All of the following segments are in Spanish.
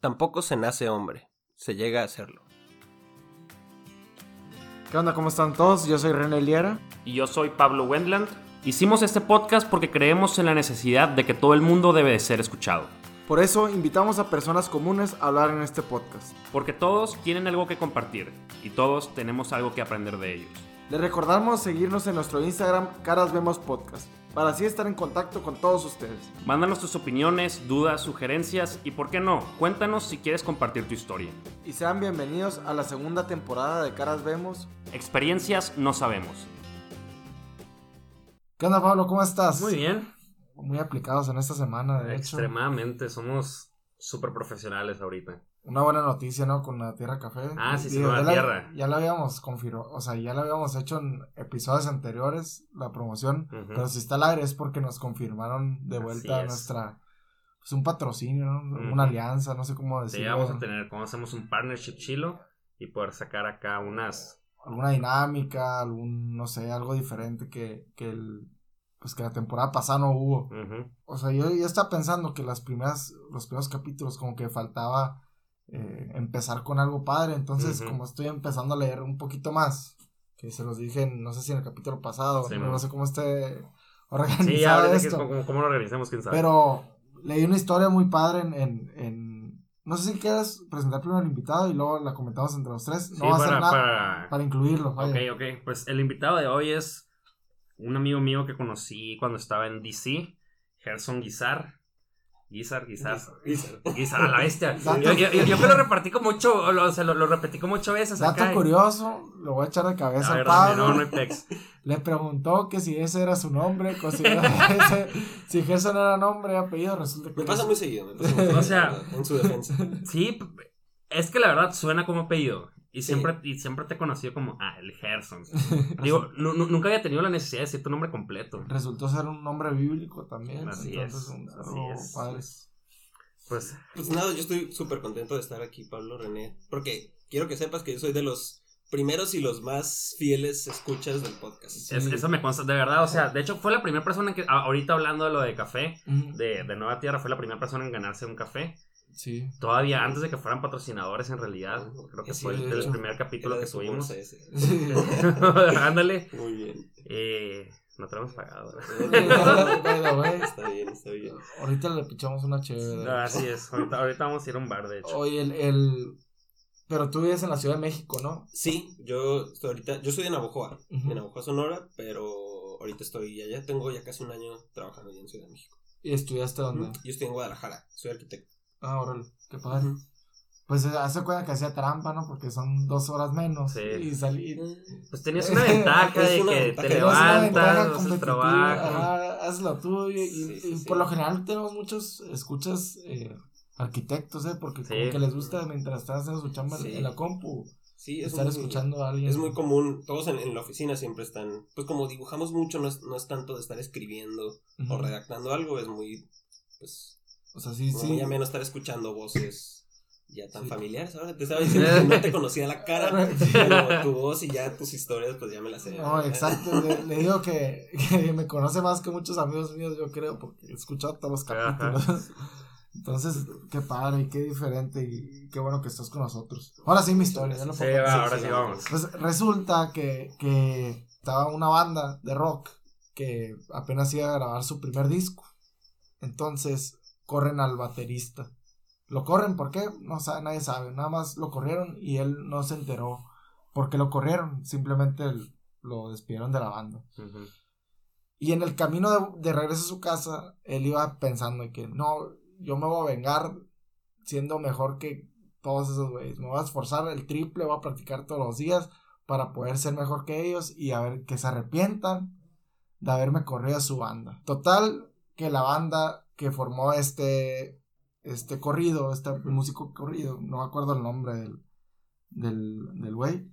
Tampoco se nace hombre, se llega a hacerlo. ¿Qué onda? ¿Cómo están todos? Yo soy René Liera. Y yo soy Pablo Wendland. Hicimos este podcast porque creemos en la necesidad de que todo el mundo debe de ser escuchado. Por eso invitamos a personas comunes a hablar en este podcast. Porque todos tienen algo que compartir y todos tenemos algo que aprender de ellos. Les recordamos seguirnos en nuestro Instagram Caras Vemos Podcast para así estar en contacto con todos ustedes. Mándanos tus opiniones, dudas, sugerencias y, ¿por qué no? Cuéntanos si quieres compartir tu historia. Y sean bienvenidos a la segunda temporada de Caras Vemos. Experiencias no sabemos. ¿Qué onda, Pablo? ¿Cómo estás? Muy bien. Muy aplicados en esta semana, de hecho. Extremadamente, somos súper profesionales ahorita. Una buena noticia, ¿no? Con la Tierra Café. Ah, sí, sí, con la Tierra. ya la habíamos confirmado, o sea, ya la habíamos hecho en episodios anteriores, la promoción. Pero si está al aire es porque nos confirmaron de vuelta es. nuestra. Pues un patrocinio, ¿no? Ujú. Una alianza, no sé cómo Sí, decirlo. vamos a tener, como hacemos un partnership chilo y poder sacar acá unas... Alguna dinámica, algún, no sé, algo diferente que, que el. Pues que la temporada pasada no hubo. O sea, yo ya estaba pensando que las primeras, los primeros capítulos como que faltaba eh, empezar con algo padre. Entonces, como estoy empezando a leer un poquito más, que se los dije, no sé si en el capítulo pasado, Sí, no, sé cómo esté Sí, organizado ahora sí que esto. cómo, cómo lo organizamos, quién sabe. Pero leí una historia muy padre en, en, en- no sé si quieres presentar primero al invitado y luego la comentamos entre los tres. No Sí, va a hacer para, nada para, para... incluirlo. vaya. Ok, ok. Pues el invitado de hoy es un amigo mío que conocí cuando estaba en DC, Gerson Guizar. Guizar, Guizar. Guizar, a la bestia. Yo, yo, yo, yo que lo repartí como ocho, lo- o sea, lo, lo repetí como ocho veces Dato acá. curioso, lo voy a echar de cabeza a Pablo. no, no. Le preguntó que si ese era su nombre, que si, ese- si Gerson era nombre y apellido, resulta que Me pasa no. muy seguido, me pasa muy seguido, O sea- en su defensa. Sí, es que la verdad suena como apellido. Y siempre, y siempre te he conocido como, ah, el Gerson. Digo, nu- nu- nunca había tenido la necesidad de decir tu nombre completo. Resultó ser un nombre bíblico también. Así entonces, es, un- así es. padre. Pues, Pues nada, yo estoy súper contento de estar aquí, Pablo René, porque quiero que sepas que yo soy de los primeros y los más fieles escuchas del podcast. Sí. es- eso me consta, de verdad, o sea, de hecho fue la primera persona que, a- ahorita hablando de lo de café, Mm, de, de Nueva Tierra, fue la primera persona en ganarse un café. Sí. Todavía antes de que fueran patrocinadores, en realidad. Creo que Sí, fue el, primer capítulo Era que de su tuvimos. bolsa ese. Sí. Ándale. Muy bien. Eh, no te lo hemos pagado. Está bien, está bien. ahorita le pichamos una chévere. No, así es. Ahorita, ahorita vamos a ir a un bar, de hecho. Oye, el, el- Pero tú vives en la Ciudad de México, ¿no? Sí, yo estoy ahorita, yo soy de Navojoa, de Navojoa, Sonora, pero ahorita estoy allá, tengo ya casi un año trabajando allá en Ciudad de México. ¿Y estudiaste dónde? Yo estoy en Guadalajara, soy arquitecto. Ah, órale, qué padre. Pues eh, hace cuenta que hacía trampa, ¿no? Porque son dos horas menos. Sí. Y salir. Pues tenías una ventaja de una que ventaja. te levantas, haces trabajo. ajá, haz lo tuyo. Y, Sí, sí, y sí. por lo general tenemos muchos escuchas eh, arquitectos, ¿eh? Porque Sí. como que les gusta mientras están haciendo su chamba en- Sí. en la compu Sí, es estar muy- escuchando a alguien. Es muy común, todos en, en la oficina siempre están, pues como dibujamos mucho, no es, no es tanto de estar escribiendo o redactando algo, es muy, pues, O sea, sí, como sí. muy ameno estar escuchando voces ya tan Sí. familiares. Ahora te estaba diciendo que no te conocía la cara, pero tu voz y ya tus historias, pues ya me las sé. No, exacto. Le, le digo que, que me conoce más que muchos amigos míos, yo creo, porque he escuchado todos los Ajá. capítulos. Entonces, qué padre y qué diferente y qué bueno que estás con nosotros. Ahora sí mi historia, ya lo Sí, puedo va, ahora sí vamos. Pues resulta que, que estaba una banda de rock que apenas iba a grabar su primer disco. Entonces corren al baterista. Lo corren, ¿por qué? No sabe, nadie sabe. Nada más lo corrieron y él no se enteró por qué lo corrieron. Simplemente lo despidieron de la banda. Y en el camino de, de regreso a su casa, él iba pensando que no, yo me voy a vengar siendo mejor que todos esos güeyes. Me voy a esforzar el triple, voy a practicar todos los días para poder ser mejor que ellos y a ver que se arrepientan de haberme corrido a su banda. Total, que la banda que formó este, este corrido, este músico corrido, no me acuerdo el nombre del, del, del güey,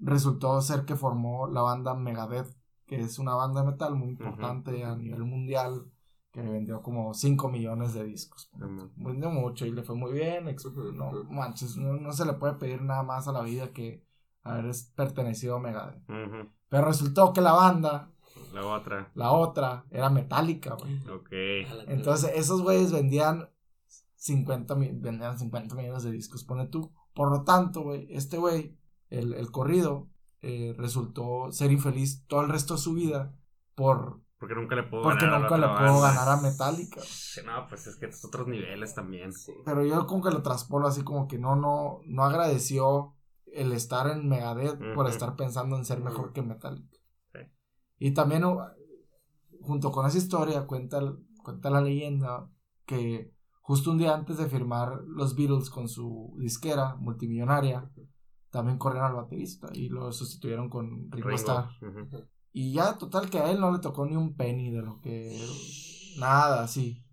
resultó ser que formó la banda Megadeth, que es una banda de metal muy importante a nivel mundial, que vendió como 5 millones de discos. Vendió mucho y le fue muy bien. No manches, no, no se le puede pedir nada más a la vida que haber pertenecido a Megadeth. Pero resultó que la banda, La otra. la otra, era metálica, güey. Ok. Entonces, esos güeyes vendían 50 vendían 50 millones de discos, pone tú. Por lo tanto, güey, este güey, el, el corrido, eh, resultó ser infeliz todo el resto de su vida por porque nunca le puedo porque ganar nunca a le puedo banda. ganar a Metallica. No, pues es que es otros niveles también. Sí. Pero yo como que lo traspolo así como que no, no, no agradeció el estar en Megadeth por estar pensando en ser mejor que Metallica. Y también uh, junto con esa historia cuenta, cuenta la leyenda que justo un día antes de firmar los Beatles con su disquera multimillonaria, también corrieron al baterista y lo sustituyeron con Ringo Ringo. Starr. Y ya, total, que a él no le tocó ni un penny de lo que. Nada, sí.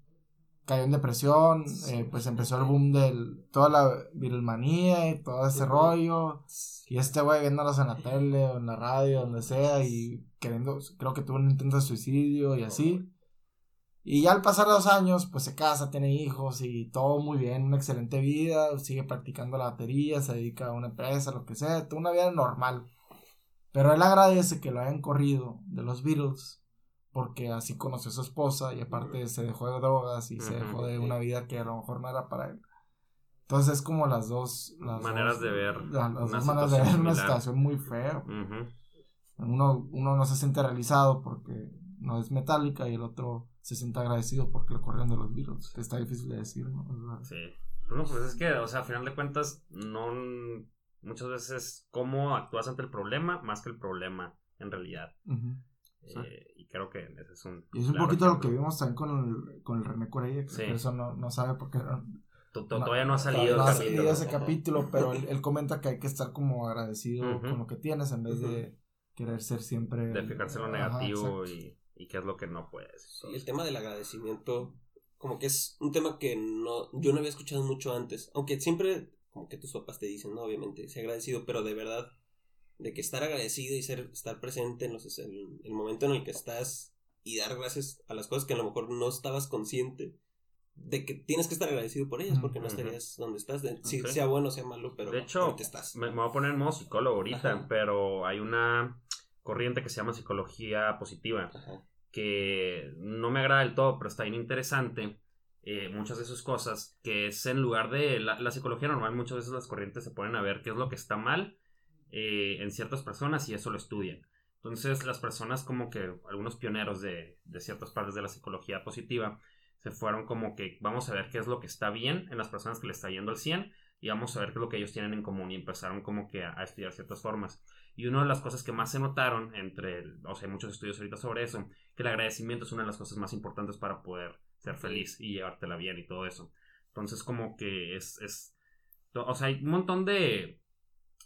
Cayó en depresión, eh, pues empezó el boom del. Toda la Beatlemanía y todo ese rollo. Y este güey viéndolos en la tele o en la radio, donde sea, y queriendo. Creo que tuvo un intento de suicidio y así. Y ya al pasar los años, pues se casa, tiene hijos y todo muy bien, una excelente vida, sigue practicando la batería, se dedica a una empresa, lo que sea, toda una vida normal. Pero él agradece que lo hayan corrido de los Beatles, porque así conoció a su esposa y aparte se dejó de drogas y se dejó de una vida que a lo mejor no era para él. Entonces es como las dos... Las Maneras dos- de ver la- Las, una dos maneras de ver situación una similar. situación muy fea. Ujú. Uno, uno no se siente realizado porque no es metálica y el otro se siente agradecido porque lo corrieron de los que Está difícil de decir, ¿no? O sea, Sí. Bueno, pues es que, o sea, a final de cuentas, no. Muchas veces, cómo actúas ante el problema más que el problema en realidad. Eh, y creo que ese es un. Y es un claro poquito lo que vimos también con el, con el René Corella, que Sí. por eso no, no sabe To- to- Todavía no ha salido no capítulo. ese capítulo, pero él, él comenta que hay que estar como agradecido con lo que tienes en vez de querer ser siempre... De fijarse en lo negativo y, y qué es lo que no puedes. Sí, el tema del agradecimiento, como que es un tema que no, yo no había escuchado mucho antes, aunque siempre, como que tus papás te dicen, no, obviamente, sé agradecido, pero de verdad, de que estar agradecido y ser, estar presente en los, el, el momento en el que estás y dar gracias a las cosas que a lo mejor no estabas consciente de que tienes que estar agradecido por ellas, porque no estarías donde estás, de- si sea bueno o sea malo, pero De hecho, estás. Me, me voy a poner en modo psicólogo ahorita, Ajá. pero hay una corriente que se llama psicología positiva. Ajá. que no me agrada del todo, pero está bien interesante. eh, muchas de sus cosas, que es en lugar de la, la psicología normal, muchas veces las corrientes se ponen a ver qué es lo que está mal eh, en ciertas personas y eso lo estudian. Entonces las personas como que algunos pioneros de, de ciertas partes de la psicología positiva se fueron como que vamos a ver qué es lo que está bien en las personas que le está yendo al 100 y vamos a ver qué es lo que ellos tienen en común y empezaron como que a, a estudiar ciertas formas. Y una de las cosas que más se notaron entre, o sea, hay muchos estudios ahorita sobre eso, que el agradecimiento es una de las cosas más importantes para poder ser feliz y llevártela bien y todo eso. Entonces como que es, es o sea, hay un montón de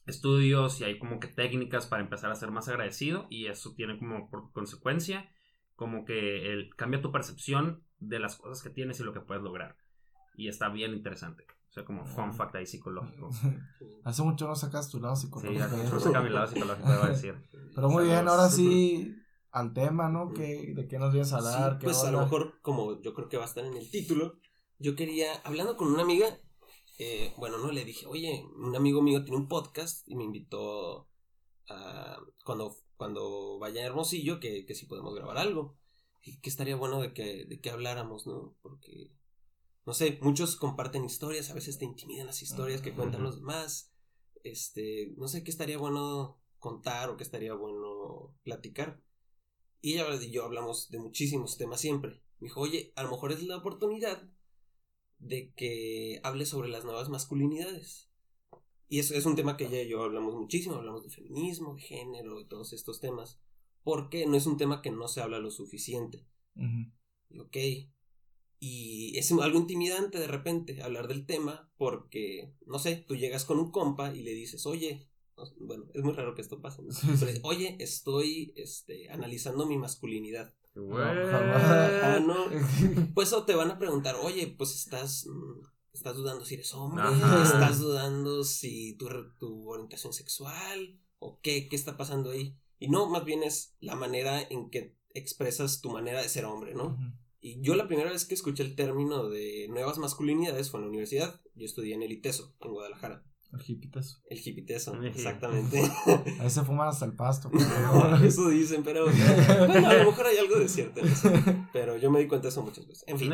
estudios y hay como que técnicas para empezar a ser más agradecido y eso tiene como por consecuencia como que el, cambia tu percepción de las cosas que tienes y lo que puedes lograr. Y está bien interesante. O sea, como fun fact ahí psicológico. Hace mucho no sacas tu lado Sí, psicológico. saca mi lado psicológico, debo decir. Pero muy bien, ahora sí al tema, ¿no? ¿Qué, ¿De qué nos vienes a hablar? Sí, ¿Qué pues a lo mejor, como yo creo que va a estar en el título, yo quería, hablando con una amiga, eh, bueno, no le dije, oye, un amigo mío tiene un podcast y me invitó a, cuando, cuando vaya a Hermosillo, que, que si podemos grabar algo. Y que estaría bueno de que, de que habláramos, ¿no? Porque, no sé, muchos comparten historias, a veces te intimidan las historias que cuentan los demás. Este, no sé qué estaría bueno contar o qué estaría bueno platicar. Y ella y yo hablamos de muchísimos temas siempre. Me dijo, oye, a lo mejor es la oportunidad de que hable sobre las nuevas masculinidades. Y eso es un tema que ella y yo hablamos muchísimo, hablamos de feminismo, de género y todos estos temas. Porque no es un tema que no se habla lo suficiente. Ujú. Y, ok. Y es algo intimidante de repente hablar del tema porque, no sé, tú llegas con un compa y le dices, oye, bueno, es muy raro que esto pase, oye, estoy este, analizando mi masculinidad. Ah, no. Pues o te van a preguntar, oye, pues estás, mm, estás dudando si eres hombre, Ajá. estás dudando si tu, tu orientación sexual o qué, qué está pasando ahí. Y no, más bien es la manera en que expresas tu manera de ser hombre, ¿no? Y yo la primera vez que escuché el término de nuevas masculinidades fue en la universidad. Yo estudié en el ITESO, en Guadalajara. El hipiteso. El hipiteso, Ujú. exactamente. Ahí se fuman hasta el pasto. eso dicen, pero bueno, a lo mejor hay algo de cierto en eso. Pero yo me di cuenta de eso muchas veces. En fin,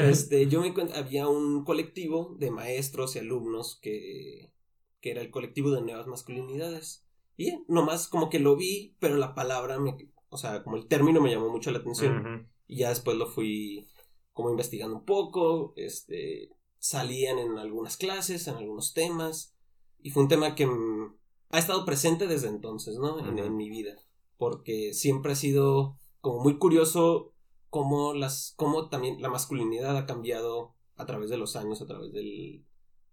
este, yo me di cuenta, había un colectivo de maestros y alumnos que, que era el colectivo de nuevas masculinidades. Y nomás como que lo vi, pero la palabra me, o sea, como el término me llamó mucho la atención. Y ya después lo fui como investigando un poco, este, salían en algunas clases, en algunos temas, y fue un tema que mm, ha estado presente desde entonces, ¿no? En, mi vida, porque siempre ha sido como muy curioso cómo las, cómo también la masculinidad ha cambiado a través de los años, a través del,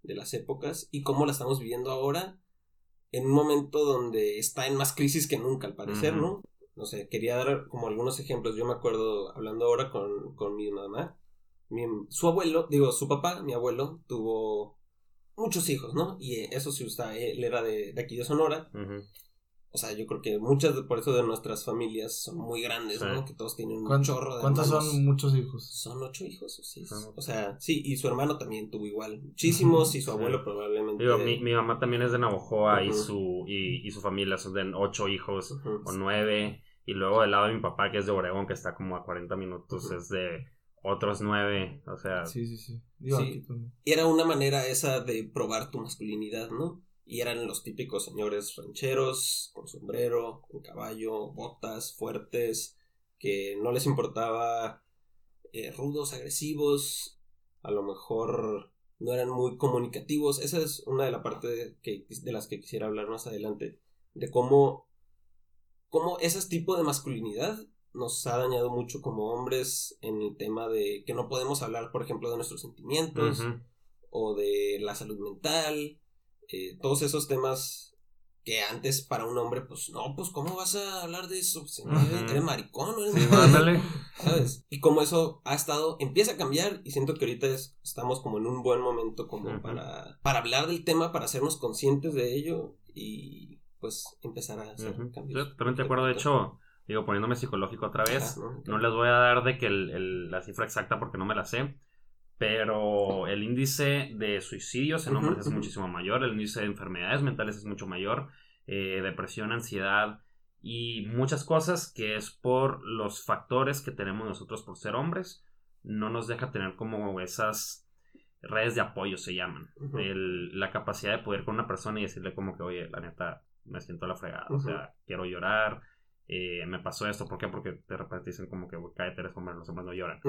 de las épocas, y cómo la estamos viviendo ahora en un momento donde está en más crisis que nunca, al parecer. ¿no? No sé, quería dar como algunos ejemplos. Yo me acuerdo, hablando ahora con, con mi mamá, mi- su abuelo, digo, su papá, mi abuelo, tuvo muchos hijos, ¿no? Y eh, eso sí, o sea, él era de, de aquí de Sonora. O sea, yo creo que muchas, de- por eso de nuestras familias son muy grandes, Sí. ¿no? Que todos tienen un ¿Cuán- chorro de ¿Cuántos hermanos. son muchos hijos? Son ocho hijos, o sí. Son- O sea, sí, y su hermano también tuvo igual. Muchísimos, y su Sí. abuelo probablemente. Digo, mi, mi mamá también es de Navojoa y, su, y, y su familia son de ocho hijos o nueve. Y luego del lado de mi papá, que es de Obregón, que está como a 40 minutos, es de otros nueve. O sea, Sí, sí, sí. Digo, Sí. aquí era una manera esa de probar tu masculinidad, ¿no? Y eran los típicos señores rancheros, con sombrero, con caballo, botas fuertes, que no les importaba eh, rudos, agresivos, a lo mejor no eran muy comunicativos. Esa es una de las partes que, de las que quisiera hablar más adelante, de cómo, cómo ese tipo de masculinidad nos ha dañado mucho como hombres en el tema de que no podemos hablar, por ejemplo, de nuestros sentimientos o de la salud mental, eh, todos esos temas que antes para un hombre, pues no, pues ¿cómo vas a hablar de eso? Pues, Ujú. ¿Eres maricón? ¿no eres Sí, mujer?", ándale. ¿Sabes? Y como eso ha estado, empieza a cambiar y siento que ahorita es- estamos como en un buen momento como para, para hablar del tema, para hacernos conscientes de ello y pues empezar a hacer cambios. Yo totalmente de acuerdo. De hecho, digo, poniéndome psicológico otra vez, Ajá, ¿no? no les voy a dar de que el- el- la cifra exacta porque no me la sé. Pero el índice de suicidios en hombres es ujú. muchísimo mayor, el índice de enfermedades mentales es mucho mayor, eh, depresión, ansiedad y muchas cosas que es por los factores que tenemos nosotros por ser hombres, no nos deja tener como esas redes de apoyo se llaman. El- la capacidad de poder con una persona y decirle como que, oye, la neta, me siento a la fregada, o sea, quiero llorar, eh, me pasó esto, ¿por qué? Porque de repente dicen como que, "Güey, cállate, eres hombre, los hombres no lloran.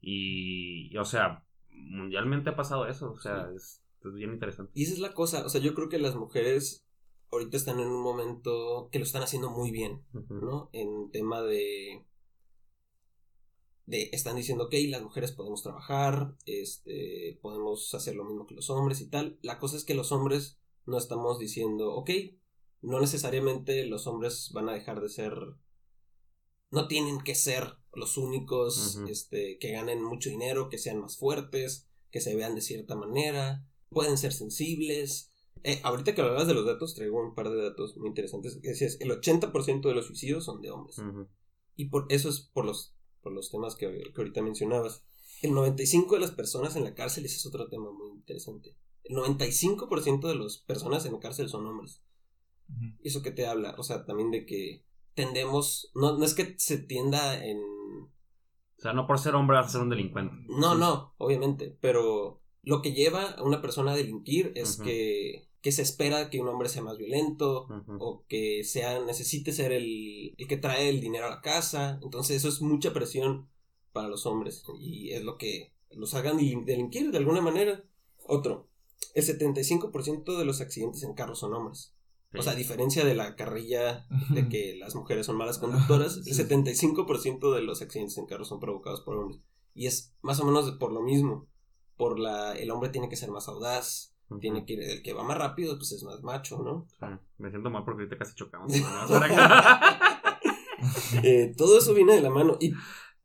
Y, y, o sea, mundialmente ha pasado eso, o sea, es, es bien interesante. Y esa es la cosa, o sea, yo creo que las mujeres ahorita están en un momento que lo están haciendo muy bien. ¿no? En tema de de están diciendo ok las mujeres podemos trabajar este podemos hacer lo mismo que los hombres y tal la cosa es que los hombres no estamos diciendo ok no necesariamente los hombres van a dejar de ser no tienen que ser los únicos este que ganen mucho dinero que sean más fuertes que se vean de cierta manera pueden ser sensibles eh, ahorita que hablabas de los datos, traigo un par de datos muy interesantes. Que decías, el 80% de los suicidios son de hombres. Y por eso es por los, por los temas que, que ahorita mencionabas. El 95% de las personas en la cárcel, ese es otro tema muy interesante. El 95% de las personas en la cárcel son hombres. Ujú. ¿Y eso que te habla? O sea, también de que tendemos, no, no es que se tienda en... O sea, no por ser hombre vas a ser un delincuente. No, Sí, no, obviamente, pero lo que lleva a una persona a delinquir es que, que se espera que un hombre sea más violento, o que sea necesite ser el, el que trae el dinero a la casa. Entonces eso es mucha presión para los hombres y es lo que los hagan delin- delinquir de alguna manera. Otro, el 75% de los accidentes en carros son hombres. O sea, a diferencia de la carrilla de que las mujeres son malas conductoras, el 75% de los accidentes en carros son provocados por hombres. Y es más o menos por lo mismo. Por la, el hombre tiene que ser más audaz, tiene que ir, el que va más rápido, pues es más macho, ¿no? Me siento mal porque ahorita casi chocamos. Eh, todo eso viene de la mano. Y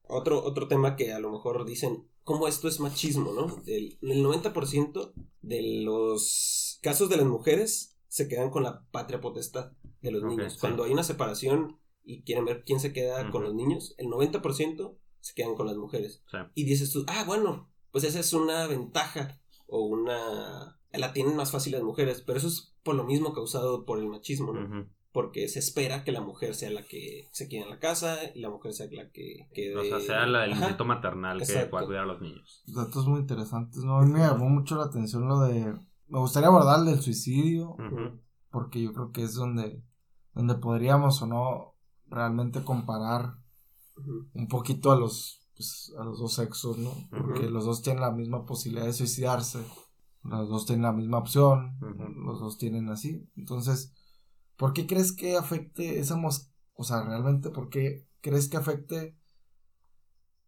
otro, otro tema que a lo mejor dicen, ¿cómo esto es machismo, no? El, el 90% de los casos de las mujeres se quedan con la patria potestad de los niños. sí. Cuando hay una separación y quieren ver quién se queda con los niños, el 90% se quedan con las mujeres. Sí. Y dices tú, ah, bueno, pues esa es una ventaja o una... la tienen más fácil las mujeres, pero eso es por lo mismo causado por el machismo, ¿no? Porque se espera que la mujer sea la que se quede en la casa y la mujer sea la que quede... O sea, sea la, el Ajá. instinto maternal que pueda cuidar a los niños. Datos muy interesantes, ¿no? A mí me llamó mucho la atención lo de... Me gustaría abordar el del suicidio, porque yo creo que es donde, donde podríamos o no realmente comparar un poquito a los, pues, a los dos sexos, ¿no? Porque los dos tienen la misma posibilidad de suicidarse, los dos tienen la misma opción, los dos tienen así. Entonces, ¿por qué crees que afecte esa mos... O sea, realmente, ¿por qué crees que afecte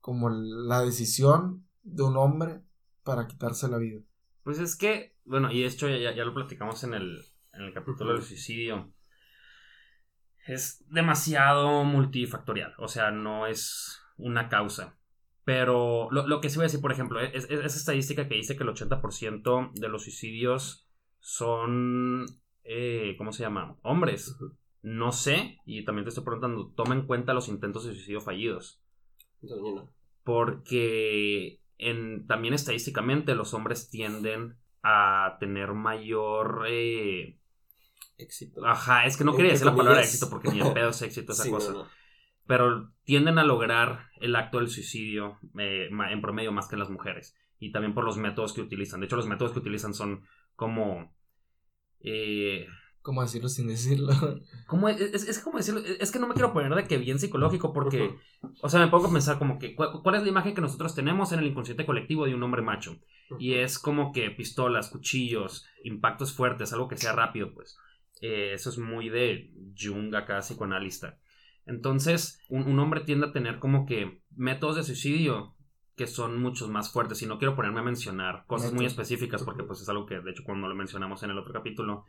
como la decisión de un hombre para quitarse la vida? Pues es que, bueno, y esto ya, ya lo platicamos en el, en el capítulo del suicidio. Es demasiado multifactorial, o sea, no es una causa. Pero lo, lo que sí voy a decir, por ejemplo, es, es- esa estadística que dice que el 80% de los suicidios son, eh, ¿cómo se llama? Hombres. No sé, y también te estoy preguntando, toma en cuenta los intentos de suicidio fallidos. Porque en, también estadísticamente los hombres tienden a tener mayor... eh, Éxito. ajá, es que no quería decir la palabra éxito porque ni el pedo es éxito esa Sí, cosa. no. Pero tienden a lograr el acto del suicidio eh, en promedio más que las mujeres. Y también por los métodos que utilizan. De hecho, los métodos que utilizan son como... eh, ¿Cómo decirlo sin decirlo? ¿Cómo es, es, es como decirlo, es que no me quiero poner de que bien psicológico porque, o sea, me pongo a pensar como que, ¿cuál, cuál es la imagen que nosotros tenemos en el inconsciente colectivo de un hombre macho? Y es como que pistolas, cuchillos, impactos fuertes, algo que sea rápido, pues. Eh, eso es muy de Jung acá, psicoanalista. Entonces, un, un hombre tiende a tener como que métodos de suicidio que son muchos más fuertes. Y no quiero ponerme a mencionar cosas muy específicas porque pues es algo que, de hecho, cuando lo mencionamos en el otro capítulo,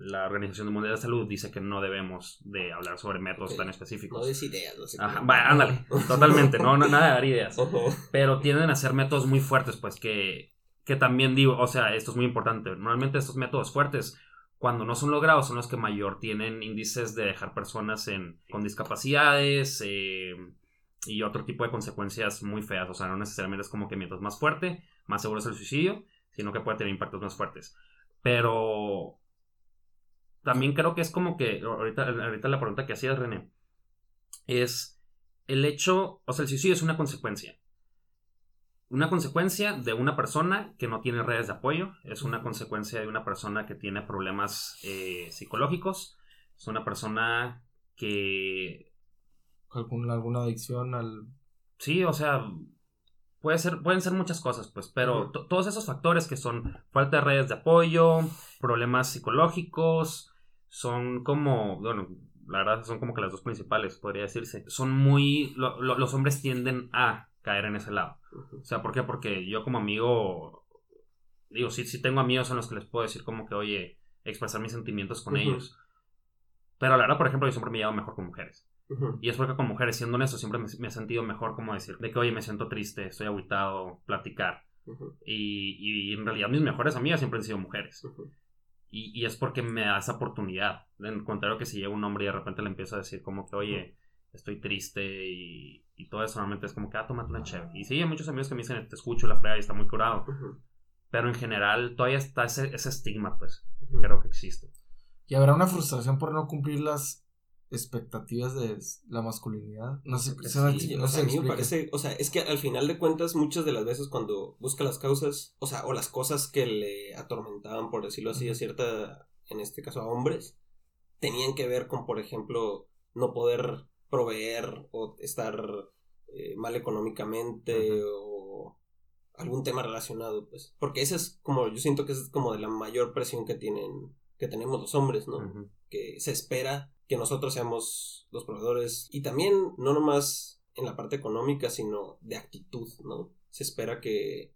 la Organización Mundial de Salud dice que no debemos de hablar sobre métodos tan No específicos. des ideas, no sé Ajá, va, ándale, totalmente, no, no, nada de dar ideas. Pero tienden a ser métodos muy fuertes, pues que, que también digo, o sea, esto es muy importante. Normalmente estos métodos fuertes, cuando no son logrados, son los que mayor tienen índices de dejar personas en, con discapacidades eh, y otro tipo de consecuencias muy feas. O sea, no necesariamente es como que mientras más fuerte, más seguro es el suicidio, sino que puede tener impactos más fuertes. Pero también creo que es como que, ahorita, ahorita la pregunta que hacías, René, es el hecho, o sea, el suicidio es una consecuencia. Una consecuencia de una persona que no tiene redes de apoyo, es una consecuencia de una persona que tiene problemas eh, psicológicos, es una persona que, ¿Algún, ¿Alguna adicción al... sí, o sea, puede ser, pueden ser muchas cosas, pues, pero todos esos factores que son falta de redes de apoyo, problemas psicológicos, son como, bueno, la verdad son como que las dos principales, podría decirse. Son muy, lo- lo- los hombres tienden a caer en ese lado. O sea, ¿por qué? Porque yo como amigo, digo, sí, sí tengo amigos en los que les puedo decir como que, oye, expresar mis sentimientos con ellos. Pero la verdad, por ejemplo, yo siempre me llevo mejor con mujeres. Ujú. Y es porque con mujeres, siendo honesto, siempre me, me he sentido mejor como decir, de que, oye, me siento triste, estoy aguitado, platicar. Y, y en realidad mis mejores amigas siempre han sido mujeres. Y, y es porque me da esa oportunidad. En contrario que si llega un hombre y de repente le empiezo a decir como que, oye, estoy triste y, y todo eso, normalmente es como que, ah, tómate una chévere. Y sí, hay muchos amigos que me dicen, te escucho, la frega y está muy curado. Pero en general todavía está ese, ese estigma, pues, creo que existe. ¿Y habrá una frustración por no cumplir las expectativas de la masculinidad? No sé, Sí, no o sea, a mí me parece, o sea, es que al final de cuentas muchas de las veces cuando busca las causas, o sea, o las cosas que le atormentaban, por decirlo así, a cierta, en este caso a hombres, tenían que ver con, por ejemplo, no poder proveer o estar eh, mal económicamente o algún tema relacionado, pues, porque esa es como, yo siento que esa es como de la mayor presión que tienen, que tenemos los hombres, ¿no? Que se espera que nosotros seamos los proveedores. Y también no nomás en la parte económica sino de actitud no se espera que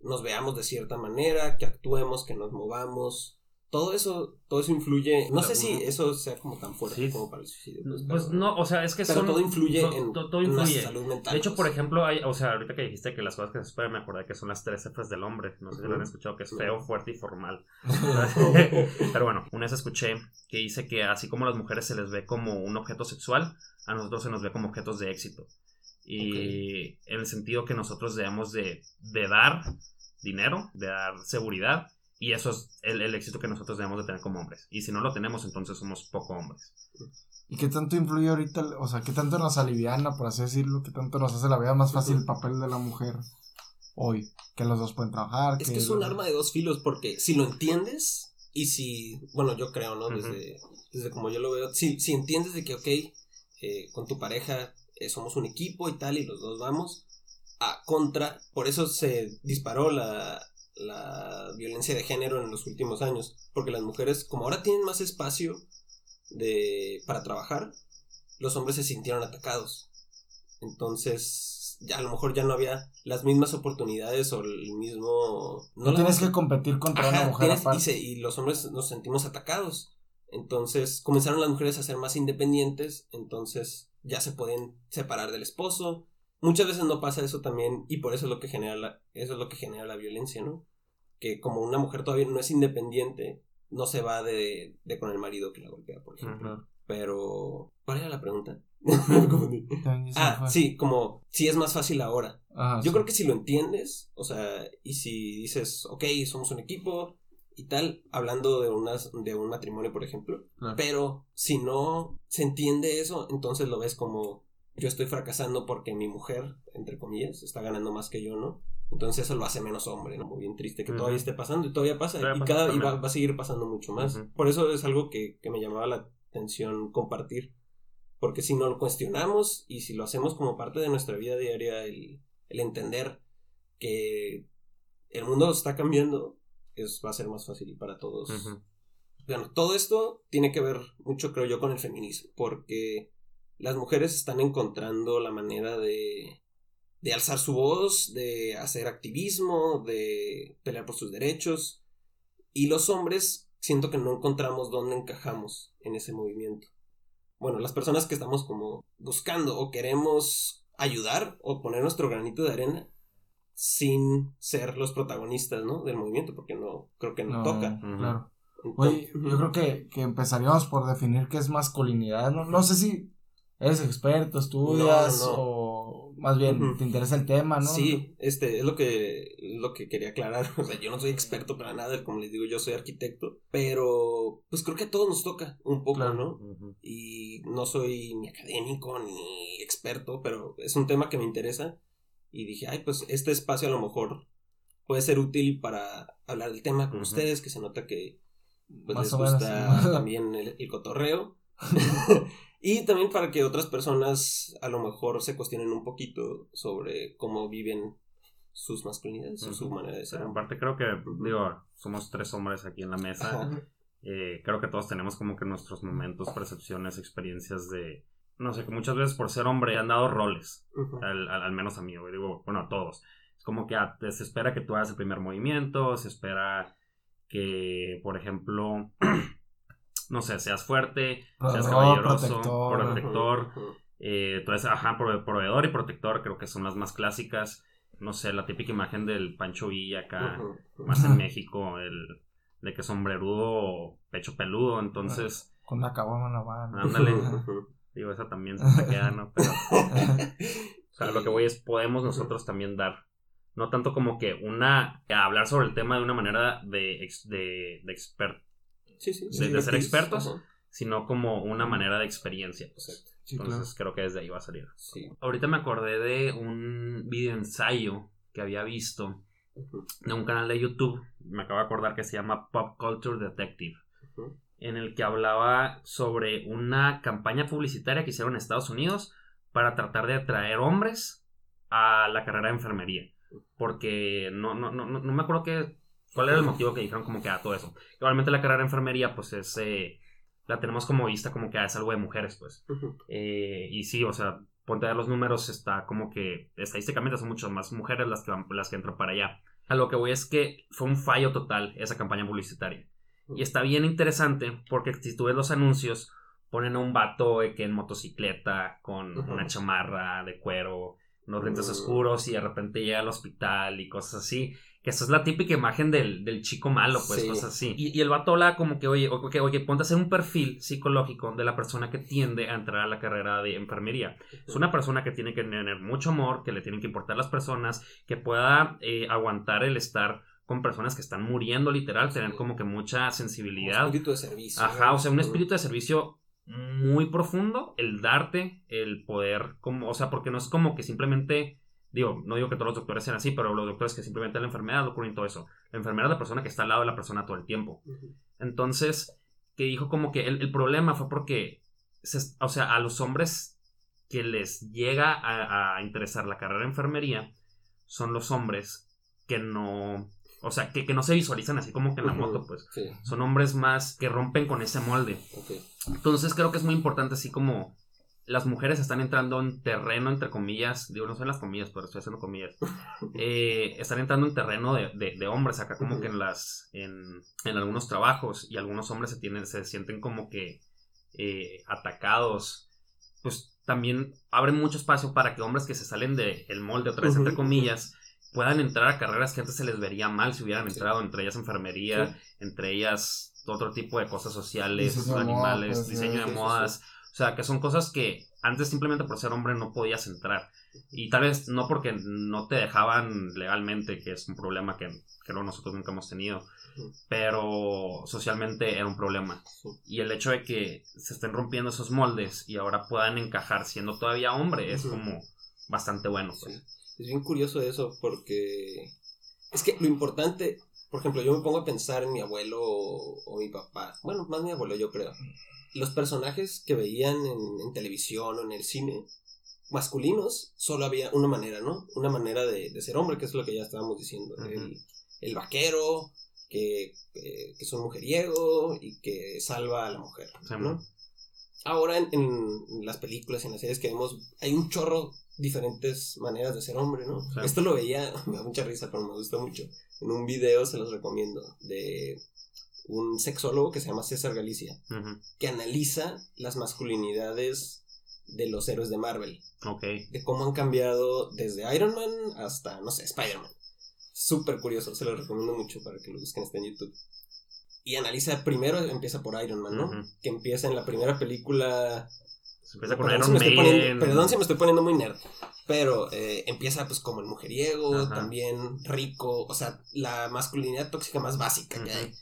nos veamos de cierta manera que actuemos que nos movamos todo eso todo eso influye no sé si eso sea como tan fuerte Sí. como para el suicidio pues, Pues pero- no, o sea, es que pero son... todo influye son- en, to- todo influye. salud mental De hecho, por pues. ejemplo, hay, o sea, ahorita que dijiste que las cosas que se esperan, me acordé que son las tres Fs del hombre. No sé si lo han escuchado, que es feo, fuerte y formal. Pero bueno, una vez escuché que dice que así como a las mujeres se les ve como un objeto sexual, a nosotros se nos ve como objetos de éxito. Y en el sentido que nosotros debemos de, de dar dinero, de dar seguridad Y eso es el, el éxito que nosotros debemos de tener como hombres. Y si no lo tenemos, entonces somos poco hombres. ¿Y qué tanto influye ahorita, el- o sea, qué tanto nos aliviana, por así decirlo, qué tanto nos hace la vida más fácil el papel de la mujer hoy? Que los dos pueden trabajar. Es que es un arma de dos filos porque si lo entiendes y si, bueno, yo creo, ¿no? Desde, desde como yo lo veo, si, si entiendes de que, ok, eh, con tu pareja eh, somos un equipo y tal y los dos vamos a contra, por eso se disparó la, la violencia de género en los últimos años, porque las mujeres, como ahora tienen más espacio de, para trabajar, los hombres se sintieron atacados. Entonces, ya a lo mejor ya no había las mismas oportunidades o el mismo... No tienes que competir contra Ajá, una mujer tienes- y, se- y los hombres nos sentimos atacados. Entonces comenzaron las mujeres a ser más independientes, entonces ya se pueden separar del esposo. Muchas veces no pasa eso también y por eso es lo que genera la, eso es lo que genera la violencia, ¿no? Que como una mujer todavía no es independiente, no se va de, de con el marido que la golpea, por ejemplo. Pero, ¿cuál era la pregunta? Ah, sí, como si es más fácil ahora. Ajá, Yo sí. creo que si lo entiendes, o sea, y si dices, ok, somos un equipo y tal, hablando de, unas, de un matrimonio, por ejemplo, pero si no se entiende eso, entonces lo ves como yo estoy fracasando porque mi mujer, entre comillas, está ganando más que yo, ¿no? Entonces eso lo hace menos hombre, ¿no? Muy bien triste que todavía esté pasando y todavía pasa Todavía y, pasa cada, y va, va a seguir pasando mucho más. Por eso es algo que, que me llamaba la atención compartir. Porque si no lo cuestionamos y si lo hacemos como parte de nuestra vida diaria, el, el entender que el mundo está cambiando, es, va a ser más fácil para todos. Bueno, todo esto tiene que ver mucho, creo yo, con el feminismo, porque las mujeres están encontrando la manera de, de alzar su voz, de hacer activismo, de pelear por sus derechos, y los hombres siento que no encontramos dónde encajamos en ese movimiento. Bueno, las personas que estamos como buscando o queremos ayudar o poner nuestro granito de arena sin ser los protagonistas, ¿no? Del movimiento, porque no, creo que no, No, toca. Claro. Oye, yo creo que, que empezaríamos por definir qué es masculinidad. No, no sé si eres experto, estudias No, no, no. o más bien te interesa el tema, ¿no? Sí, este es lo que lo que quería aclarar. O sea, yo no soy experto para nada, como les digo, yo soy arquitecto, pero pues creo que a todos nos toca un poco, Claro. ¿no? Y no soy ni académico ni experto, pero es un tema que me interesa y dije, ay, pues este espacio a lo mejor puede ser útil para hablar del tema con ustedes, que se nota que pues, Más les menos, gusta sí. también el, el cotorreo. y también para que otras personas a lo mejor se cuestionen un poquito sobre cómo viven sus masculinidades o su manera de ser. Pero aparte creo que, digo, somos tres hombres aquí en la mesa. Eh, creo que todos tenemos como que nuestros momentos, percepciones, experiencias de... No sé, que muchas veces por ser hombre han dado roles, al, al- al menos a mí, digo, bueno, a todos. Es como que ah, se espera que tú hagas el primer movimiento, se espera que, por ejemplo, no sé, seas fuerte, seas caballeroso, protector. protector, Ujú. eh, entonces, ajá, prove- proveedor y protector creo que son las más clásicas. No sé, la típica imagen del Pancho Villa acá, más en México, el de que sombrerudo o pecho peludo, entonces, Con una caguama en la mano. Ándale. Digo, esa también se te queda, ¿no? Pero, o sea, lo que voy es, podemos nosotros también dar, no tanto como que una, hablar sobre el tema de una manera de, de, de expert, Sí, sí, de- ser expertos. Ajá. sino como una manera de experiencia. pues. Exacto. Sí, claro. Entonces creo que desde ahí va a salir. Sí. Ahorita me acordé de un video ensayo que había visto de un canal de YouTube, me acabo de acordar que se llama Pop Culture Detective, en el que hablaba sobre una campaña publicitaria que hicieron en Estados Unidos para tratar de atraer hombres a la carrera de enfermería. Porque no, no, no, no no me acuerdo qué, cuál era el motivo que dijeron como que a todo eso. Igualmente la carrera de enfermería pues es... eh, la tenemos como vista como que ah, es algo de mujeres pues. Ujú. Eh, y sí, o sea, ponte a ver los números, está como que estadísticamente son muchas más mujeres las que, van, las que entran para allá. A lo que voy es que fue un fallo total esa campaña publicitaria. Y está bien interesante porque si tú ves los anuncios, ponen a un vato que en motocicleta con Ujú. una chamarra de cuero, unos lentes Mm. oscuros y de repente llega al hospital y cosas así. Que esa es la típica imagen del, del chico malo, pues, Sí. cosas así. Y, y el vato habla como que, oye, ok, oye, ponte a hacer un perfil psicológico de la persona que tiende a entrar a la carrera de enfermería. Es una persona que tiene que tener mucho amor, que le tienen que importar las personas, que pueda eh, aguantar el estar con personas que están muriendo literal, tener como que mucha Un sensibilidad. espíritu de servicio. Ajá, o sea, un espíritu de servicio muy profundo, el darte, el poder, como, o sea, porque no es como que simplemente, digo, no digo que todos los doctores sean así, pero los doctores que simplemente la enfermedad lo curan y todo eso. La enfermera es la persona que está al lado de la persona todo el tiempo. Entonces, que dijo como que el, el problema fue porque, se- o sea, a los hombres que les llega a, a interesar la carrera de enfermería son los hombres que no, o sea, que, que no se visualizan así como que en la moto, pues. Sí, Son hombres más que rompen con ese molde. Entonces creo que es muy importante así como las mujeres están entrando en terreno, entre comillas, digo, no son las comillas, pero estoy haciendo comillas, eh, están entrando en terreno de, de- de hombres acá, como que en las, en, en algunos trabajos, y algunos hombres se tienen, se sienten como que eh, atacados, pues también abre mucho espacio para que hombres que se salen del molde, otra vez, entre comillas, puedan entrar a carreras que antes se les vería mal si hubieran Sí. entrado, entre ellas enfermería, Sí. entre ellas otro tipo de cosas sociales, de moda, animales, pues, diseño de sí, modas, o sea, que son cosas que antes simplemente por ser hombre no podías entrar. Y tal vez no porque no te dejaban legalmente, que es un problema que creo nosotros nunca hemos tenido, pero socialmente era un problema. Y el hecho de que se estén rompiendo esos moldes y ahora puedan encajar siendo todavía hombre es como bastante bueno. Pues. Sí. Es bien curioso eso porque es que lo importante, por ejemplo, yo me pongo a pensar en mi abuelo o, o mi papá, bueno, más mi abuelo yo creo. Los personajes que veían en, en televisión o en el cine masculinos, solo había una manera, ¿no? Una manera de, de ser hombre, que es lo que ya estábamos diciendo. El, el vaquero, que, que, que es un mujeriego y que salva a la mujer, Sí, ¿no? Ahora en, en las películas y en las series que vemos, hay un chorro diferentes maneras de ser hombre, ¿no? Sí. Esto lo veía, me da mucha risa, pero me gusta mucho. En un video se los recomiendo, de un sexólogo que se llama César Galicia, que analiza las masculinidades de los héroes de Marvel, Ok. de cómo han cambiado desde Iron Man hasta, no sé, Spider-Man. Súper curioso, se lo recomiendo mucho para que lo busquen, está en YouTube. Y analiza, primero empieza por Iron Man, ¿no? Que empieza en la primera película Se empieza con Perdón Iron si poniendo- perdón si me estoy poniendo muy nerd. Pero eh, empieza pues como el mujeriego, Ajá. también rico, o sea, la masculinidad tóxica más básica que hay.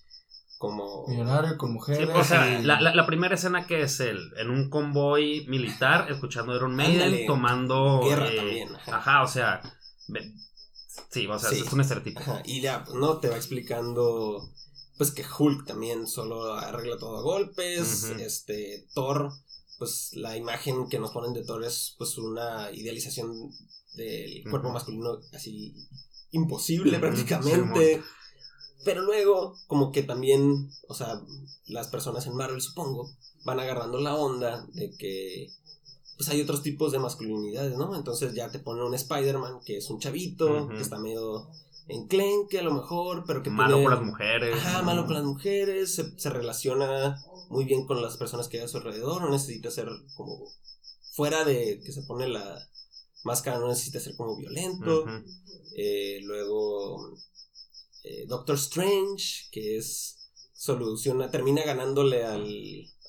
Como... Millonario con Sí, mujeres. o sea, y- la, la- la primera escena que es él, en un convoy militar, escuchando Iron Maiden, Ándale. tomando... Guerra eh, también, ajá. Ajá, o sea... Sí, o sea, Sí. es un estereotipo. Ajá, y ya, pues, ¿no? Te va explicando pues que Hulk también solo arregla todo a golpes, este, Thor, pues la imagen que nos ponen de Thor es pues una idealización del cuerpo masculino así imposible prácticamente. Pero luego, como que también, o sea, las personas en Marvel, supongo, van agarrando la onda de que pues hay otros tipos de masculinidades, ¿no? Entonces ya te ponen un Spider-Man que es un chavito, que está medio enclenque a lo mejor, pero que Malo tiene- con las mujeres. Ajá, malo con las mujeres, se, se relaciona muy bien con las personas que hay a su alrededor, no necesita ser como fuera de que se pone la máscara, no necesita ser como violento. Eh, luego eh, Doctor Strange, que es soluciona, termina ganándole al,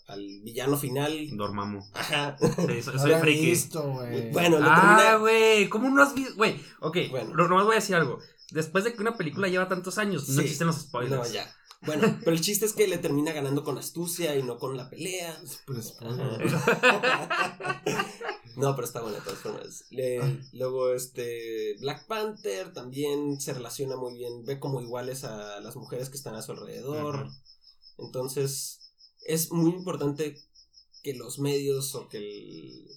al villano final. Dormammu. Ajá. Sí, soy, No lo friki. visto, güey. Bueno, lo Ah, termina. güey, ¿cómo no has visto? Güey, ok, Bueno. no, nomás voy a decir algo. Después de que una película lleva tantos años, no Sí. existen los spoilers. No, ya. Bueno, pero el chiste es que le termina ganando con astucia y no con la pelea. Pero spoiler. no, pero está bueno de todas formas. Le- luego, este. Black Panther también se relaciona muy bien. Ve como iguales a las mujeres que están a su alrededor. Entonces, es muy importante que los medios o que el.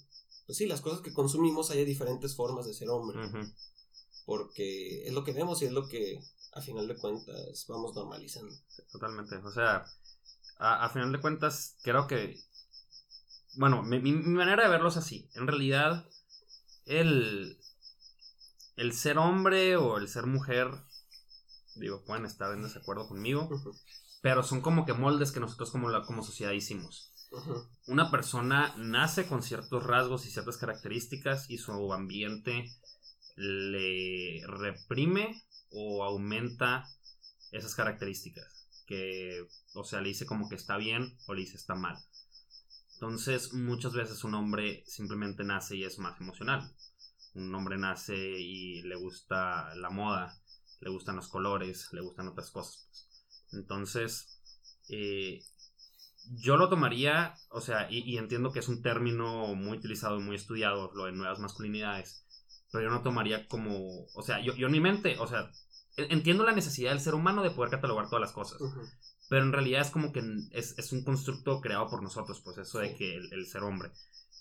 Pues sí, las cosas que consumimos haya diferentes formas de ser hombre. Porque es lo que vemos y es lo que, a final de cuentas, vamos normalizando. Totalmente. O sea, a, a final de cuentas, creo que. Bueno, mi, mi- manera de verlo es así. En realidad, el. El ser hombre o el ser mujer. Digo, pueden estar en desacuerdo conmigo. Pero son como que moldes que nosotros como, la, como sociedad hicimos. Una persona nace con ciertos rasgos y ciertas características y su ambiente le reprime o aumenta esas características. Que, o sea, le dice como que está bien o le dice está mal. Entonces, muchas veces un hombre simplemente nace y es más emocional. Un hombre nace y le gusta la moda, le gustan los colores, le gustan otras cosas. pues. Entonces, eh, yo lo tomaría, o sea, y, entiendo que es un término muy utilizado y muy estudiado, lo de nuevas masculinidades, pero yo no tomaría como, o sea, yo, yo en mi mente, o sea, en- entiendo la necesidad del ser humano de poder catalogar todas las cosas. Pero en realidad es como que es, es un constructo creado por nosotros, pues eso de que el, el ser hombre.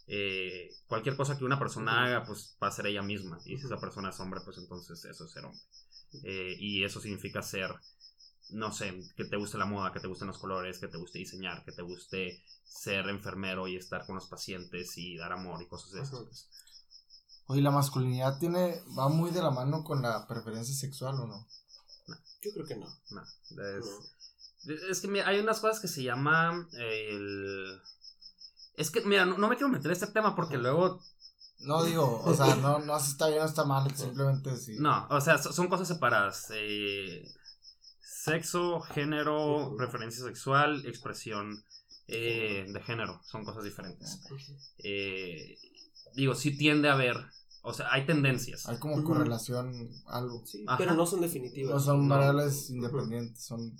Eh, cualquier cosa que una persona haga, pues va a ser ella misma. Y si esa persona es hombre, pues entonces eso es ser hombre. Eh, y eso significa ser, no sé, que te guste la moda, que te gusten los colores, que te guste diseñar, que te guste ser enfermero y estar con los pacientes y dar amor y cosas de esas. Pues. Oye, la masculinidad tiene, va muy de la mano con la preferencia sexual o no? Yo creo que no. No, es, No. Es que mira, hay unas cosas que se llaman el... Es que, mira, no, no me quiero meter en este tema porque luego... No digo, o sea, no, no si está bien o está mal, simplemente sí. No, o sea, so- son cosas separadas. eh, sexo, género, preferencia sexual, expresión eh, de género. Son cosas diferentes. Eh, digo, sí tiende a haber... O sea, hay tendencias. Hay como correlación, algo. Sí, Ajá. pero no son definitivas. No son No. variables independientes, son...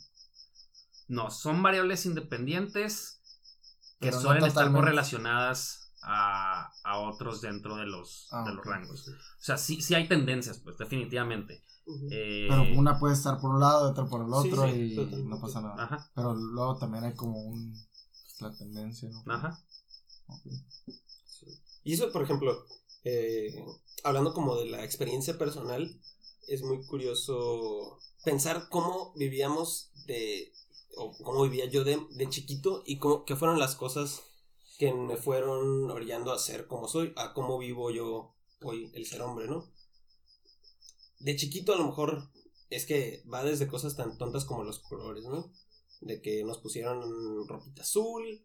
No, son variables independientes que Pero no suelen estar correlacionadas a, a otros dentro de los, Ah, de los rangos. O sea, sí, sí hay tendencias, pues, definitivamente. Eh, Pero una puede estar por un lado, otra por el otro sí, y totalmente. no pasa nada. Ajá, Pero luego también hay como un... pues, la tendencia, ¿no? ajá. Ok. Sí. Y eso, por ejemplo, eh, hablando como de la experiencia personal, es muy curioso pensar cómo vivíamos de, o cómo vivía yo de, de chiquito y cómo, qué fueron las cosas que me fueron orillando a ser como soy, a cómo vivo yo hoy, el ser hombre, ¿no? De chiquito a lo mejor es que va desde cosas tan tontas como los colores, ¿no? De que nos pusieron ropita azul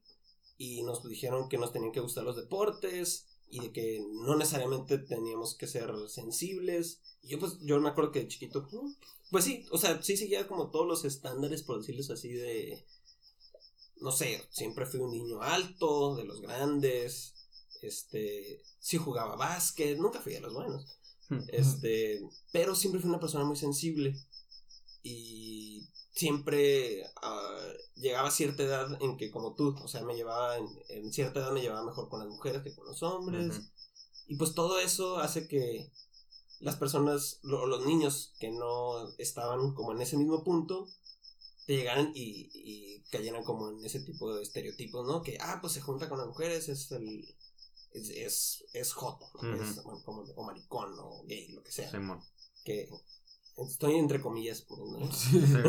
y nos dijeron que nos tenían que gustar los deportes y de que no necesariamente teníamos que ser sensibles. Y yo pues yo me acuerdo que de chiquito, pues sí, o sea, sí seguía como todos los estándares, por decirles así, de, no sé, siempre fui un niño alto, de los grandes, este, sí jugaba básquet, nunca fui de los buenos. Este, pero siempre fui una persona muy sensible. Y siempre ah, llegaba a cierta edad en que, como tú, o sea, me llevaba, en, en cierta edad me llevaba mejor con las mujeres que con los hombres. Y pues todo eso hace que las personas, lo- los niños que no estaban como en ese mismo punto, te llegaran y, y cayeran como en ese tipo de estereotipos, ¿no? Que, ah, pues se junta con las mujeres, es el... Es, es, es joto, ¿no? Ujú. Es, bueno, como- o maricón, o gay, lo que sea. Que estoy entre comillas poniendo. Sí. Sí.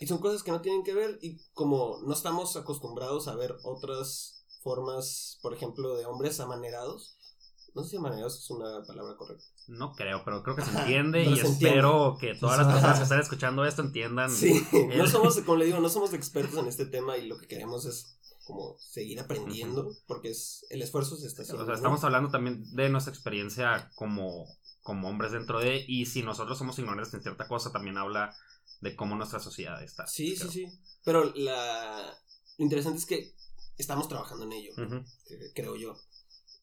Y son cosas que no tienen que ver y como no estamos acostumbrados a ver otras formas, por ejemplo, de hombres amanerados. No sé si amanerados es una palabra correcta. No creo, pero creo que se entiende y se espero que todas las personas que están escuchando esto entiendan. Sí, no somos, como le digo, no somos expertos en este tema y lo que queremos es como seguir aprendiendo porque es el esfuerzo se está O haciendo. sea, ¿no? estamos hablando también de nuestra experiencia como, como hombres dentro de, y si nosotros somos ignorantes en cierta cosa, también habla de cómo nuestra sociedad está. Sí, creo. sí, sí. Pero la... lo interesante es que estamos trabajando en ello. Creo yo.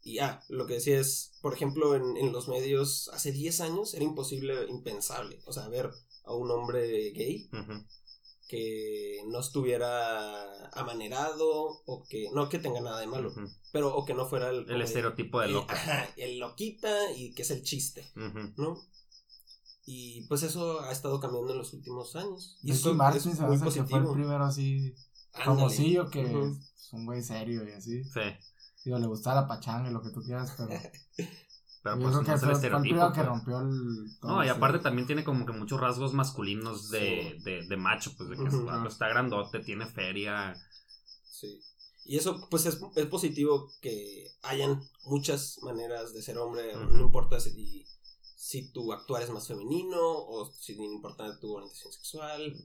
Y ah, lo que decía es, por ejemplo, en, en los medios hace 10 años era imposible, impensable, o sea, ver a un hombre gay Ujú. Que no estuviera amanerado o que no que tenga nada de malo, pero o que no fuera el, El estereotipo de loco. ajá, el loquita y que es el chiste. ¿no? Y pues eso ha estado cambiando en los últimos años. Y Ricky eso Martin es se me muy hace que fue el positivo. primero así famosillo que es un güey serio y así. Sí, Digo, le gustaba la pachanga y lo que tú quieras, pero pero yo pues creo no que es el estereotipo. que pues. rompió el... No, y aparte también tiene como que muchos rasgos masculinos de, Sí. de, de macho, pues de que Ujú. está- está grandote, tiene feria. Sí. Y eso, pues es, es positivo que hayan muchas maneras de ser hombre, no importa si, si tu actuar es más femenino, o si no importa tu orientación sexual,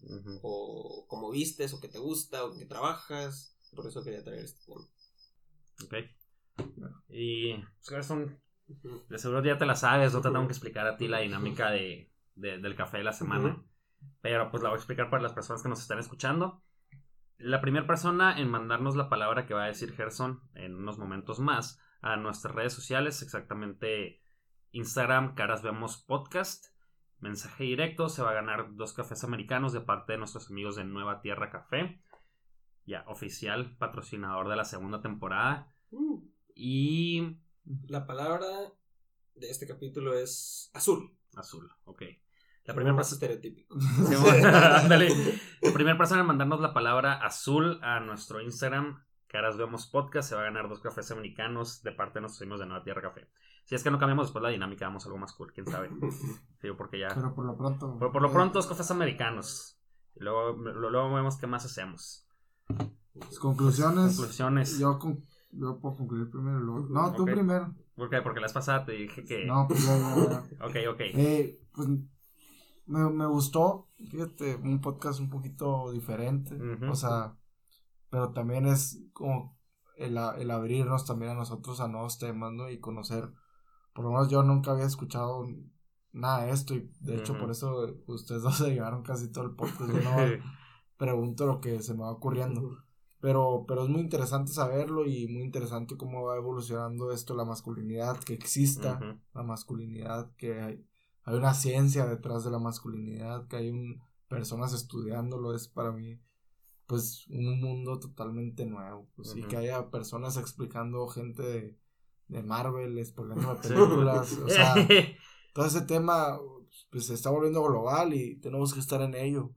o cómo vistes, o que te gusta, o que trabajas. Por eso quería traer este tema. Ok. Y pues, Ujú. De seguro ya te la sabes, no te tengo que explicar a ti la dinámica de, de- del café de la semana. Pero pues la voy a explicar para las personas que nos están escuchando. La primera persona en mandarnos la palabra que va a decir Gerson en unos momentos más a nuestras redes sociales, exactamente Instagram, Caras Vemos Podcast mensaje directo, se va a ganar dos cafés americanos de parte de nuestros amigos de Nueva Tierra Café. Ya, oficial patrocinador de la segunda temporada. Mm. Y La palabra de este capítulo es azul. azul, ok. La primera más estereotípico. Ándale. La primera persona en mandarnos la palabra azul a nuestro Instagram, Caras Vemos Podcast, se va a ganar dos cafés americanos de parte de nuestros amigos de Nueva Tierra Café. Si es que no cambiamos después la dinámica, vamos a algo más cool, quién sabe. Sí, porque ya. Pero por lo pronto. Por, por lo pronto, dos cafés americanos. Y luego, luego vemos qué más hacemos. pues, conclusiones. Conclusiones. Yo, con- yo puedo concluir primero. y luego- No, tú Ok. primero. ¿Por qué? Porque la vez pasada te dije que. No, pues ya, ya. Ok, ok. Eh, pues me, me gustó, fíjate, un podcast un poquito diferente, o sea, pero también es como el, a- el abrirnos también a nosotros a nuevos temas, ¿no? Y conocer, por lo menos yo nunca había escuchado nada de esto y de hecho por eso ustedes dos se llevaron casi todo el podcast, yo no pregunto lo que se me va ocurriendo. Pero, pero es muy interesante saberlo y muy interesante cómo va evolucionando esto, la masculinidad, que exista la masculinidad, que hay, hay una ciencia detrás de la masculinidad, que hay un, personas estudiándolo, es para mí pues un mundo totalmente nuevo, pues, y que haya personas explicando gente de, de Marvel, explicando películas, o sea, todo ese tema pues se está volviendo global y tenemos que estar en ello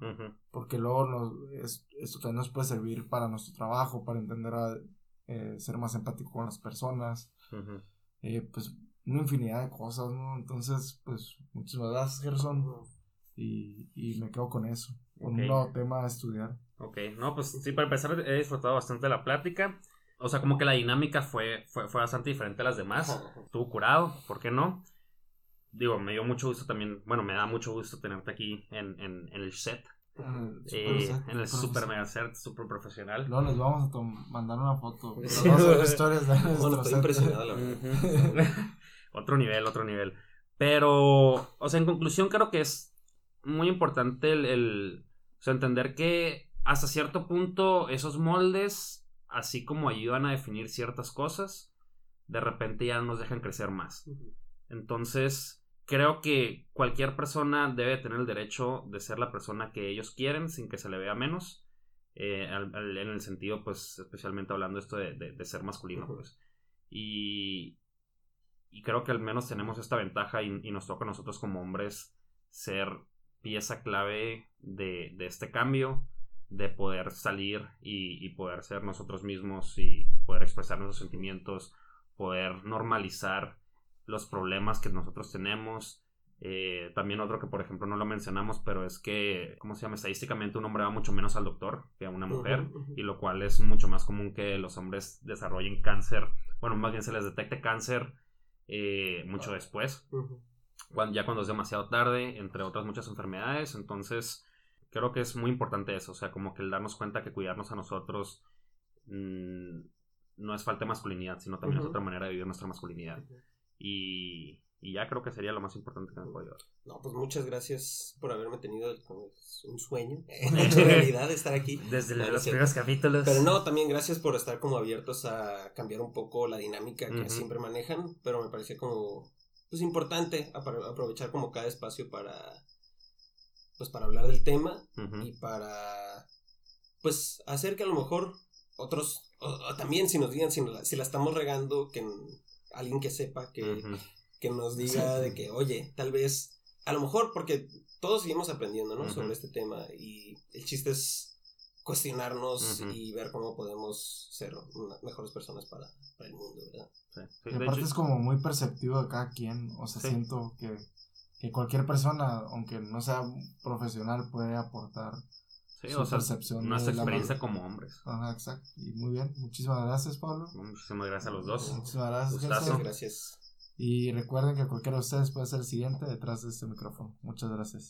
porque luego nos, es- esto también nos puede servir para nuestro trabajo, para entender a eh, ser más empático con las personas, eh, pues una infinidad de cosas, ¿no? Entonces, pues muchísimas gracias, Gerson, y, y me quedo con eso, con un nuevo tema a estudiar. Ok, no, pues sí, para empezar he disfrutado bastante de la plática. O sea, como que la dinámica fue, fue, fue bastante diferente a las demás. Estuvo curado, ¿por qué no? Digo, me dio mucho gusto también, bueno, me da mucho gusto tenerte aquí en, en, en el set, En el eh, super set en el super mega set, super profesional. Luego les vamos a mandar una foto. Sí. Historias de Bueno, estoy impresionado, la verdad. Ujú. otro nivel, otro nivel. Pero, o sea, en conclusión creo que es muy importante el, el- o sea, entender que hasta cierto punto esos moldes, así como ayudan a definir ciertas cosas, de repente ya nos dejan crecer más. Entonces, creo que cualquier persona debe tener el derecho de ser la persona que ellos quieren sin que se le vea menos. eh, al- al- en el sentido, pues, especialmente hablando esto de, de- de ser masculino, pues. Y, y creo que al menos tenemos esta ventaja y, y nos toca a nosotros como hombres ser pieza clave de, de este cambio, de poder salir y, y poder ser nosotros mismos y poder expresar nuestros sentimientos, poder normalizar los problemas que nosotros tenemos. Eh, también otro que, por ejemplo, no lo mencionamos, pero es que, ¿cómo se llama? Estadísticamente un hombre va mucho menos al doctor que a una mujer, y lo cual es mucho más común que los hombres desarrollen cáncer, bueno, más bien se les detecte cáncer eh, mucho después, cuando, ya cuando es demasiado tarde, entre otras muchas enfermedades, entonces creo que es muy importante eso, o sea, como que el darnos cuenta que cuidarnos a nosotros mm, no es falta de masculinidad, sino también es otra manera de vivir nuestra masculinidad. Y, y ya creo que sería lo más importante que me puedo ayudar. No, pues muchas gracias por haberme tenido un sueño, hecho realidad estar aquí. Desde No, los primeros capítulos. Pero no, también gracias por estar como abiertos a cambiar un poco la dinámica que siempre manejan, pero me parecía como pues importante apro- aprovechar como cada espacio para pues para hablar del tema y para pues hacer que a lo mejor otros o- o también si nos digan si, la, si la estamos regando que alguien que sepa que, que nos diga de que oye tal vez a lo mejor porque todos seguimos aprendiendo ¿no? Sobre este tema y el chiste es cuestionarnos y ver cómo podemos ser una- mejores personas para, para el mundo ¿verdad? Sí, sí, Y aparte hecho- es como muy perceptivo de cada quien, o sea, Sí. siento que, que cualquier persona, aunque no sea profesional, puede aportar. Sí, su o sea, percepción nuestra de la experiencia como hombres. Ajá, exacto. Y muy bien, muchísimas gracias, Pablo. Muchísimas gracias a los dos. Muchísimas gracias, Gustazo. Gerson. gracias Y recuerden que cualquiera de ustedes puede ser el siguiente detrás de este micrófono. Muchas gracias.